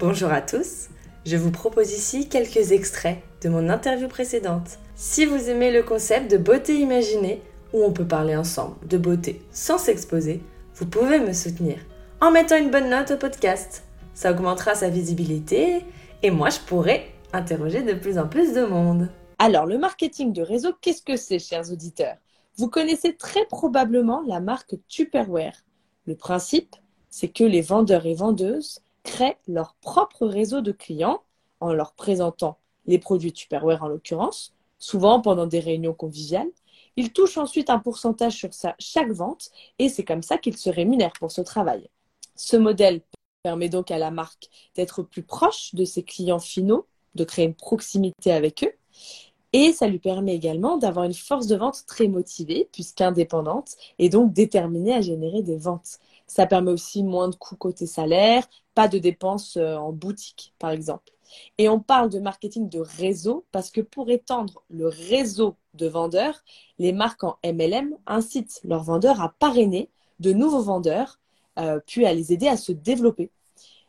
Bonjour à tous, je vous propose ici quelques extraits de mon interview précédente. Si vous aimez le concept de beauté imaginée, où on peut parler ensemble de beauté sans s'exposer, vous pouvez me soutenir en mettant une bonne note au podcast. Ça augmentera sa visibilité et moi je pourrai interroger de plus en plus de monde. Alors, le marketing de réseau, qu'est-ce que c'est, chers auditeurs? Vous connaissez très probablement la marque Tupperware. Le principe, c'est que les vendeurs et vendeuses créent leur propre réseau de clients en leur présentant les produits Tupperware en l'occurrence, souvent pendant des réunions conviviales. Ils touchent ensuite un pourcentage sur chaque vente et c'est comme ça qu'ils se rémunèrent pour ce travail. Ce modèle permet donc à la marque d'être plus proche de ses clients finaux, de créer une proximité avec eux. Et ça lui permet également d'avoir une force de vente très motivée, puisqu'indépendante, et donc déterminée à générer des ventes. Ça permet aussi moins de coûts côté salaire, pas de dépenses euh, en boutique, par exemple. Et on parle de marketing de réseau parce que pour étendre le réseau de vendeurs, les marques en MLM incitent leurs vendeurs à parrainer de nouveaux vendeurs, euh, puis à les aider à se développer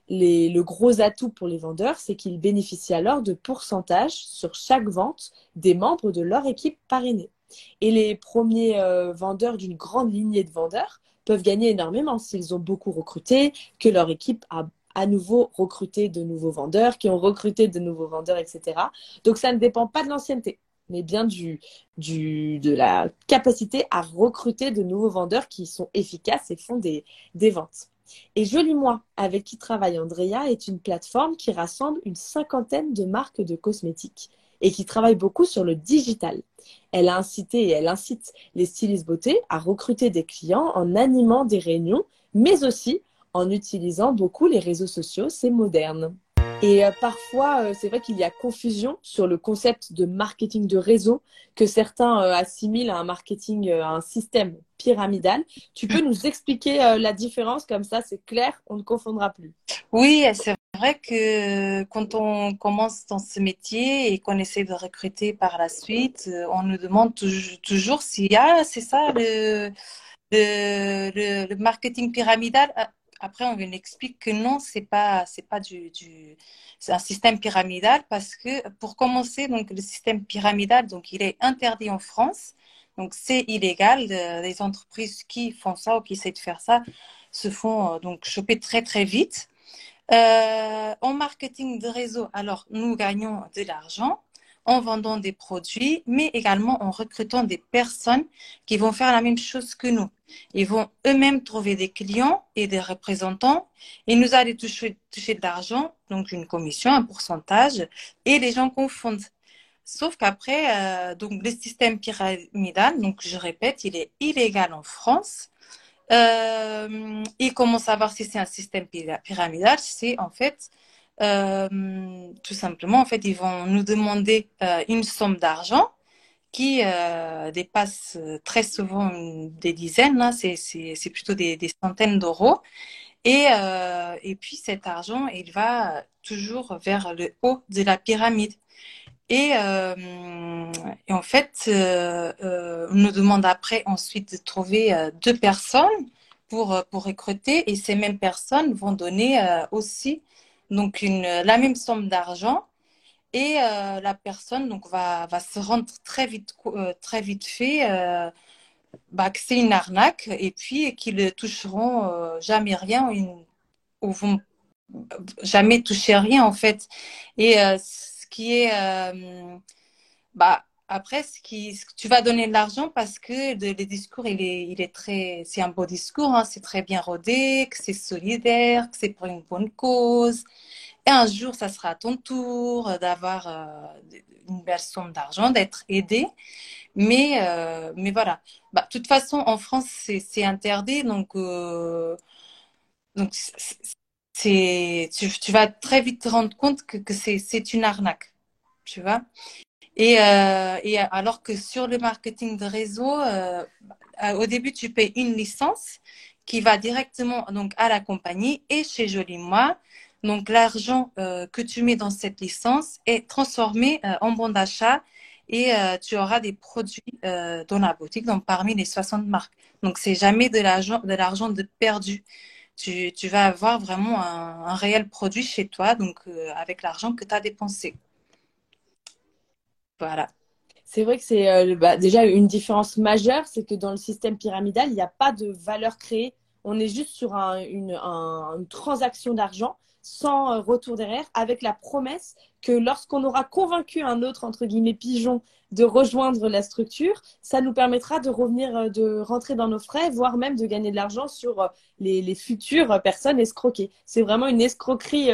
le gros atout pour les vendeurs, c'est qu'ils bénéficient alors de pourcentages sur chaque vente des membres de leur équipe parrainée. Et les premiers euh, vendeurs d'une grande lignée de vendeurs peuvent gagner énormément s'ils ont beaucoup recruté, que leur équipe a à nouveau recruté de nouveaux vendeurs, qui ont recruté de nouveaux vendeurs, etc. Donc ça ne dépend pas de l'ancienneté, mais bien du, de la capacité à recruter de nouveaux vendeurs qui sont efficaces et font des ventes. Et Joli Moi, avec qui travaille Andrea, est une plateforme qui rassemble une cinquantaine de marques de cosmétiques et qui travaille beaucoup sur le digital. Elle a incité et elle incite les stylistes beauté à recruter des clients en animant des réunions, mais aussi en utilisant beaucoup les réseaux sociaux, c'est moderne. Et euh, parfois, euh, c'est vrai qu'il y a confusion sur le concept de marketing de réseau que certains euh, assimilent à un marketing, à un système pyramidal. Tu peux nous expliquer la différence? Comme ça, c'est clair, on ne confondra plus. Oui, c'est vrai que quand on commence dans ce métier et qu'on essaie de recruter par la suite, on nous demande toujours s'il y a, c'est ça, le, le, le marketing pyramidal? Après, on explique que non, c'est pas, c'est pas du, du c'est un système pyramidal parce que pour commencer, donc le système pyramidal, donc il est interdit en France. Donc c'est illégal. les entreprises qui font ça ou qui essaient de faire ça se font euh, donc choper très très vite. Euh, en marketing de réseau, alors nous gagnons de l'argent en vendant des produits, mais également en recrutant des personnes qui vont faire la même chose que nous. Ils vont eux-mêmes trouver des clients et des représentants et nous allons toucher, toucher de l'argent, donc une commission, un pourcentage, et les gens confondent. Sauf qu'après, euh, donc le système pyramidal, donc je répète, il est illégal en France. Euh, et comment savoir si c'est un système pyramidal C'est en fait euh, tout simplement, en fait, ils vont nous demander euh, une somme d'argent qui euh, dépasse très souvent des dizaines, hein, c'est plutôt des, centaines d'euros. Et, et puis cet argent, il va toujours vers le haut de la pyramide. Et, et en fait, on nous demande après ensuite de trouver deux personnes pour, pour recruter et ces mêmes personnes vont donner aussi donc une, la même somme d'argent. Et euh, la personne donc va, va se rendre très vite euh, très vite fait euh, bah, que c'est une arnaque et puis qu'ils ne toucheront jamais rien une, ou vont jamais toucher rien en fait. Et ce qui est bah après, ce qui, tu vas donner de l'argent parce que le, discours, il est, il est très, c'est un beau discours, hein, c'est très bien rodé, que c'est solidaire, que c'est pour une bonne cause. Et un jour, ça sera à ton tour d'avoir euh, une belle somme d'argent, d'être aidé. Mais, euh, mais voilà. Bah, toute façon, en France, c'est interdit. Donc, euh, donc c'est, tu, tu, vas très vite te rendre compte que, que c'est une arnaque. Tu vois et, euh, et, alors que sur le marketing de réseau, euh, au début, tu payes une licence qui va directement donc à la compagnie et chez Joli Moi. Donc l'argent euh, que tu mets dans cette licence est transformé en bon d'achat et tu auras des produits dans la boutique, donc parmi les 60 marques. Donc c'est jamais de l'argent de perdu. tu, vas avoir vraiment un, un réel produit chez toi, donc avec l'argent que tu as dépensé. Voilà. C'est vrai que c'est euh, bah, déjà une différence majeure, c'est que dans le système pyramidal, il n'y a pas de valeur créée. On est juste sur un, une, un, une, transaction d'argent sans euh, retour derrière, avec la promesse que lorsqu'on aura convaincu un autre, entre guillemets, pigeon de rejoindre la structure, ça nous permettra de revenir, euh, de rentrer dans nos frais, voire même de gagner de l'argent sur les, futures personnes escroquées. C'est vraiment une escroquerie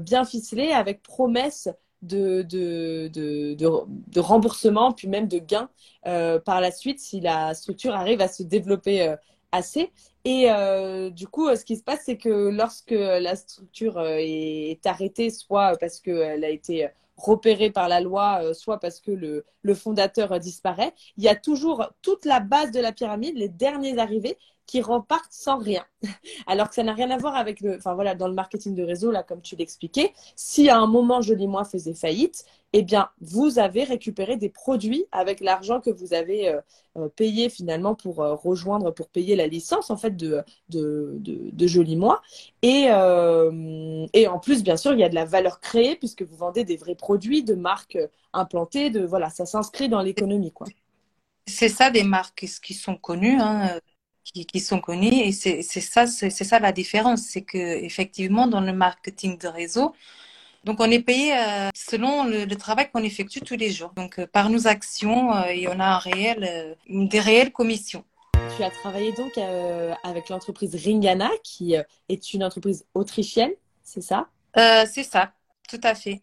bien ficelée avec promesse de, de, de, de, remboursement, puis même de gain euh, par la suite si la structure arrive à se développer euh, assez. Et euh, du coup, ce qui se passe, c'est que lorsque la structure est arrêtée, soit parce qu'elle a été repérée par la loi, soit parce que le, le fondateur disparaît, il y a toujours toute la base de la pyramide, les derniers arrivés, qui repartent sans rien. Alors que ça n'a rien à voir avec le, enfin voilà, dans le marketing de réseau, là, comme tu l'expliquais, si à un moment Joli Moi faisait faillite, eh bien, vous avez récupéré des produits avec l'argent que vous avez euh, euh, payé finalement pour euh, rejoindre, pour payer la licence en fait de, de, de, Joli Moi. Et, et en plus, bien sûr, il y a de la valeur créée puisque vous vendez des vrais produits de marques implantées, de voilà, ça s'inscrit dans l'économie, quoi. C'est ça des marques qui sont connues. Hein qui, qui sont connus et c'est ça c'est ça la différence c'est que effectivement dans le marketing de réseau donc on est payé euh, selon le, le travail qu'on effectue tous les jours. Donc euh, par nos actions euh, et on a un réel euh, des réelles commissions. Tu as travaillé donc avec l'entreprise Ringana qui est une entreprise autrichienne c'est ça? C'est ça tout à fait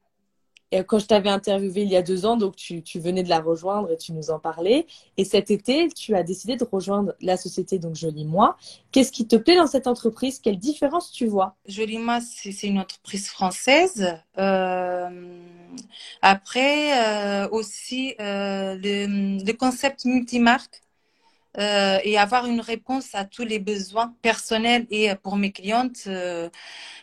et quand je t'avais interviewé il y a deux ans, donc tu, tu, venais de la rejoindre et tu nous en parlais. Et cet été, tu as décidé de rejoindre la société donc Joli Moi. Qu'est-ce qui te plaît dans cette entreprise? Quelle différence tu vois? Joli Moi, c'est une entreprise française. Euh, après, euh, aussi euh, le, le, concept multimarque. Et avoir une réponse à tous les besoins personnels et pour mes clientes,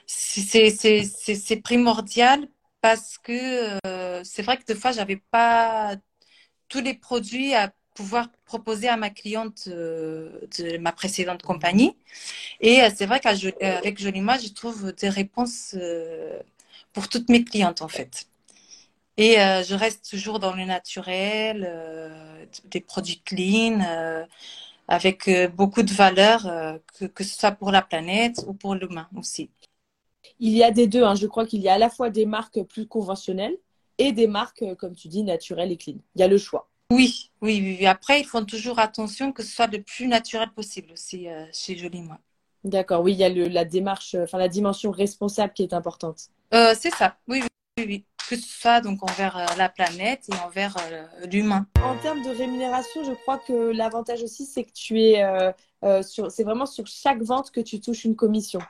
c'est primordial parce que euh, c'est vrai que des fois, j'avais pas tous les produits à pouvoir proposer à ma cliente euh, de ma précédente compagnie. Et euh, c'est vrai qu'avec Jolima, je trouve des réponses pour toutes mes clientes, en fait. Et je reste toujours dans le naturel, des produits clean, avec beaucoup de valeur, que, que ce soit pour la planète ou pour l'humain aussi il y a des deux. Hein. Je crois qu'il y a à la fois des marques plus conventionnelles et des marques, euh, comme tu dis, naturelles et clean. Il y a le choix. Oui, oui, oui. Après, ils font toujours attention que ce soit le plus naturel possible aussi euh, chez Jolie Moi. D'accord, oui, il y a le, la démarche, enfin la dimension responsable qui est importante. Euh, c'est ça, oui, oui, oui, Que ce soit donc envers euh, la planète et envers l'humain. En termes de rémunération, je crois que l'avantage aussi, c'est que tu es sur, c'est vraiment sur chaque vente que tu touches une commission.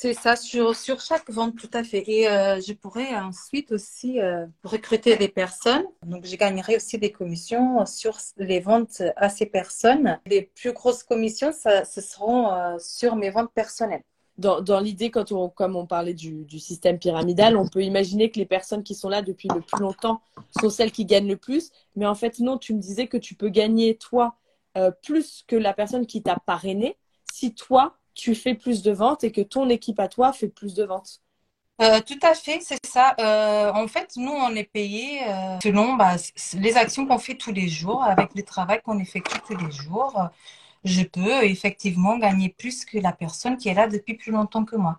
C'est ça, sur, sur chaque vente, tout à fait. Et euh, je pourrais ensuite aussi euh, recruter des personnes. Donc, je gagnerai aussi des commissions sur les ventes à ces personnes. Les plus grosses commissions, ça, ce seront euh, sur mes ventes personnelles. Dans, dans l'idée, quand on, comme on parlait du, du, système pyramidal, on peut imaginer que les personnes qui sont là depuis le plus longtemps sont celles qui gagnent le plus. Mais en fait, non, tu me disais que tu peux gagner, toi, plus que la personne qui t'a parrainé si toi, tu fais plus de ventes et que ton équipe à toi fait plus de ventes. Euh, tout à fait, c'est ça. Euh, en fait, nous, on est payé euh, selon bah, les actions qu'on fait tous les jours, avec le travail qu'on effectue tous les jours. Je peux effectivement gagner plus que la personne qui est là depuis plus longtemps que moi.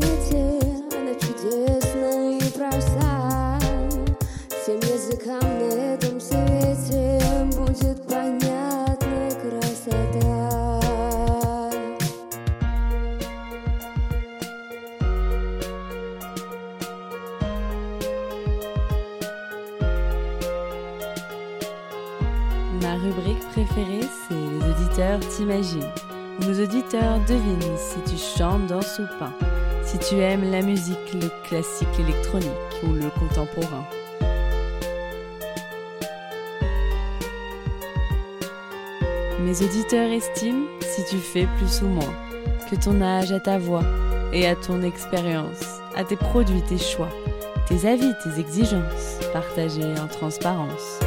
Ma rubrique préférée, c'est Les auditeurs t'imaginent. Nos auditeurs devinent si tu chantes, dans ou peins, si tu aimes la musique, le classique électronique ou le contemporain. Mes auditeurs estiment si tu fais plus ou moins, que ton âge à ta voix et à ton expérience, à tes produits, tes choix, tes avis, tes exigences, partagés en transparence.